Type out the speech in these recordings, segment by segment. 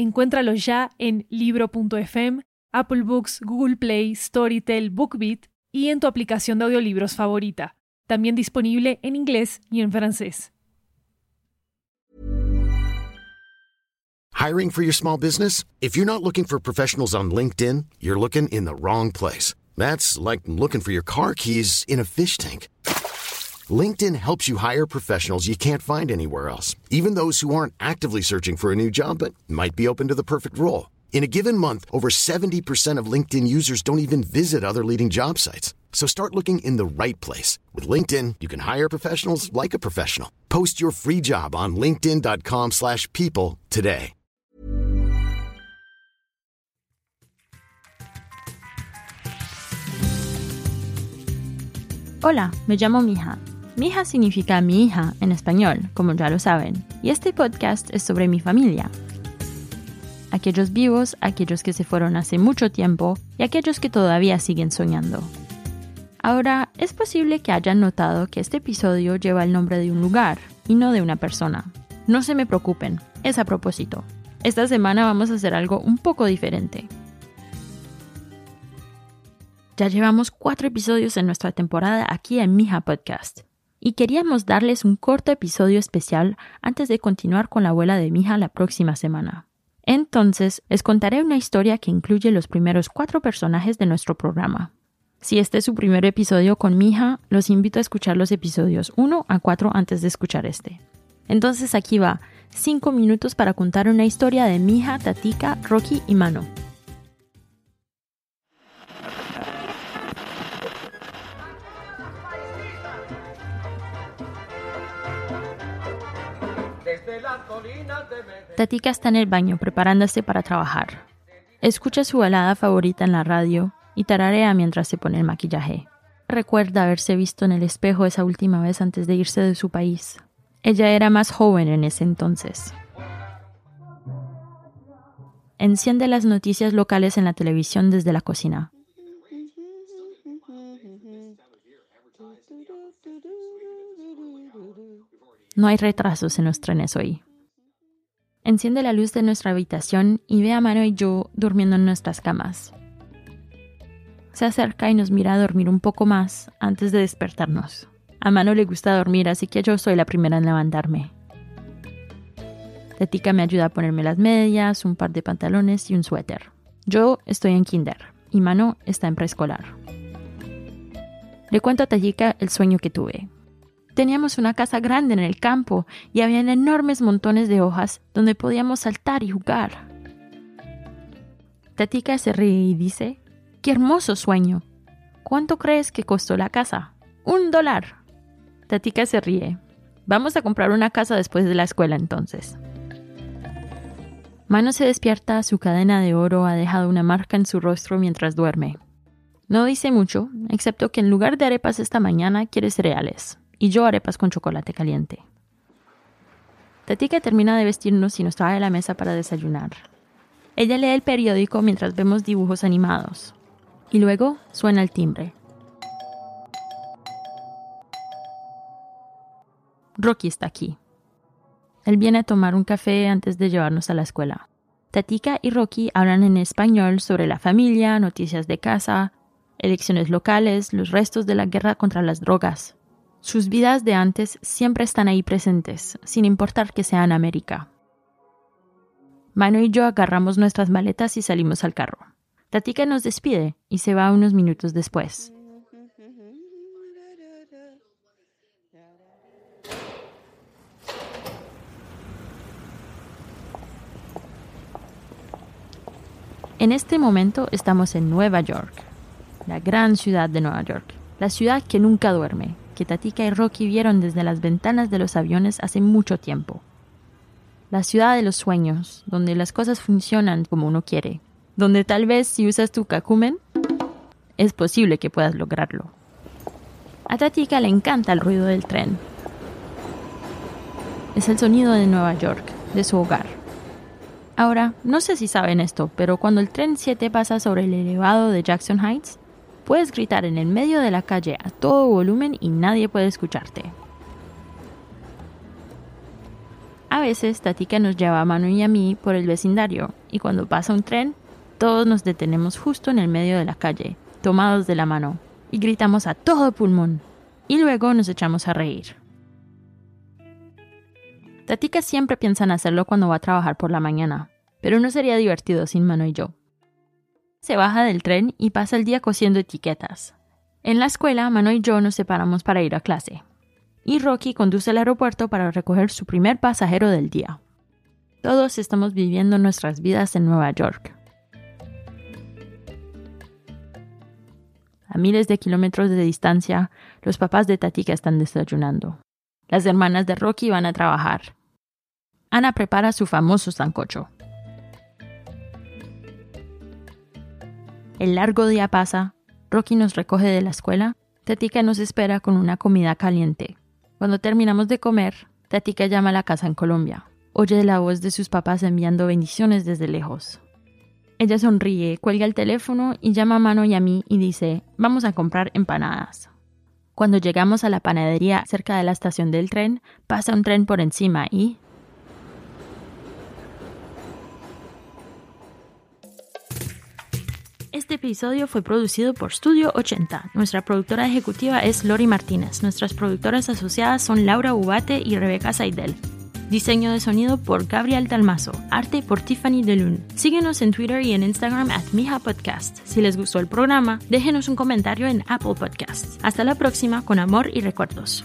Encuéntralo ya en libro.fm, Apple Books, Google Play, Storytel, BookBeat y en tu aplicación de audiolibros favorita. También disponible en inglés y en francés. Hiring for your small business? If you're not looking for professionals on LinkedIn, you're looking in the wrong place. That's like looking for your car keys in a fish tank. LinkedIn helps you hire professionals you can't find anywhere else, even those who aren't actively searching for a new job but might be open to the perfect role. In a given month, over 70% of LinkedIn users don't even visit other leading job sites. So start looking in the right place. With LinkedIn, you can hire professionals like a professional. Post your free job on linkedin.com slash people today. Hola, me llamo Mija Mija significa mi hija en español, como ya lo saben, y este podcast es sobre mi familia. Aquellos vivos, aquellos que se fueron hace mucho tiempo y aquellos que todavía siguen soñando. Ahora, es posible que hayan notado que este episodio lleva el nombre de un lugar y no de una persona. No se me preocupen, es a propósito. Esta semana vamos a hacer algo un poco diferente. Ya llevamos cuatro episodios en nuestra temporada aquí en Mija Podcast y queríamos darles un corto episodio especial antes de continuar con la abuela de mi hija la próxima semana. Entonces, les contaré una historia que incluye los primeros cuatro personajes de nuestro programa. Si este es su primer episodio con mi hija, los invito a escuchar los episodios 1 a 4 antes de escuchar este. Entonces aquí va, 5 minutos para contar una historia de mi hija, Tatika, Rocky y Mano. Tatika está en el baño preparándose para trabajar. Escucha su balada favorita en la radio y tararea mientras se pone el maquillaje. Recuerda haberse visto en el espejo esa última vez antes de irse de su país. Ella era más joven en ese entonces. Enciende las noticias locales en la televisión desde la cocina. No hay retrasos en los trenes hoy. Enciende la luz de nuestra habitación y ve a Mano y yo durmiendo en nuestras camas. Se acerca y nos mira a dormir un poco más antes de despertarnos. A Mano le gusta dormir, así que yo soy la primera en levantarme. Tetica me ayuda a ponerme las medias, un par de pantalones y un suéter. Yo estoy en kinder y Mano está en preescolar. Le cuento a Tatika el sueño que tuve. Teníamos una casa grande en el campo y habían enormes montones de hojas donde podíamos saltar y jugar. Tatika se ríe y dice, ¡Qué hermoso sueño! ¿Cuánto crees que costó la casa? Un dólar. Tatika se ríe. Vamos a comprar una casa después de la escuela entonces. Mano se despierta, su cadena de oro ha dejado una marca en su rostro mientras duerme. No dice mucho, excepto que en lugar de arepas esta mañana quiere cereales y yo arepas con chocolate caliente. Tatika termina de vestirnos y nos trae a la mesa para desayunar. Ella lee el periódico mientras vemos dibujos animados. Y luego suena el timbre. Rocky está aquí. Él viene a tomar un café antes de llevarnos a la escuela. Tatika y Rocky hablan en español sobre la familia, noticias de casa, elecciones locales, los restos de la guerra contra las drogas, sus vidas de antes siempre están ahí presentes, sin importar que sea en América. Mano y yo agarramos nuestras maletas y salimos al carro. Tatika nos despide y se va unos minutos después. En este momento estamos en Nueva York, la gran ciudad de Nueva York, la ciudad que nunca duerme, que Tatika y Rocky vieron desde las ventanas de los aviones hace mucho tiempo. la ciudad de los sueños, donde las cosas funcionan como uno quiere, donde tal vez si usas tu Kakumen, es posible que puedas lograrlo. A Tatika le encanta el ruido del tren. Es el sonido de Nueva York, de su hogar. Ahora, no sé si saben esto, pero cuando el tren 7 pasa sobre el elevado de Jackson Heights, puedes gritar en el medio de la calle a todo volumen y nadie puede escucharte. A veces Tatika nos lleva a Manu y a mí por el vecindario y cuando pasa un tren, todos nos detenemos justo en el medio de la calle, tomados de la mano, y gritamos a todo pulmón, y luego nos echamos a reír. Tatika siempre piensa en hacerlo cuando va a trabajar por la mañana, pero no sería divertido sin Mano y yo. Se baja del tren y pasa el día cosiendo etiquetas. En la escuela, Mano y yo nos separamos para ir a clase. Y Rocky conduce al aeropuerto para recoger su primer pasajero del día. Todos estamos viviendo nuestras vidas en Nueva York. A miles de kilómetros de distancia, los papás de Tatika están desayunando. Las hermanas de Rocky van a trabajar. Ana prepara su famoso sancocho. El largo día pasa, Rocky nos recoge de la escuela, Tatika nos espera con una comida caliente. Cuando terminamos de comer, Tatika llama a la casa en Colombia. Oye la voz de sus papás enviando bendiciones desde lejos. Ella sonríe, cuelga el teléfono y llama a Mano y a mí y dice, vamos a comprar empanadas. Cuando llegamos a la panadería cerca de la estación del tren, pasa un tren por encima y... episodio fue producido por Studio 80. Nuestra productora ejecutiva es Lori Martínez. Nuestras productoras asociadas son Laura Ubate y Rebeca Seidel. Diseño de sonido por Gabriel Dalmazo. Arte por Tiffany DeLune. Síguenos en Twitter y en Instagram at Mija Podcast. Si les gustó el programa, déjenos un comentario en Apple Podcasts. Hasta la próxima con amor y recuerdos.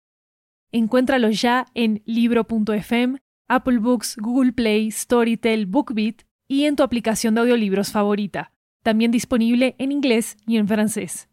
Encuéntralos ya en libro.fm Apple Books, Google Play, Storytel, BookBeat y en tu aplicación de audiolibros favorita. También disponible en inglés y en francés.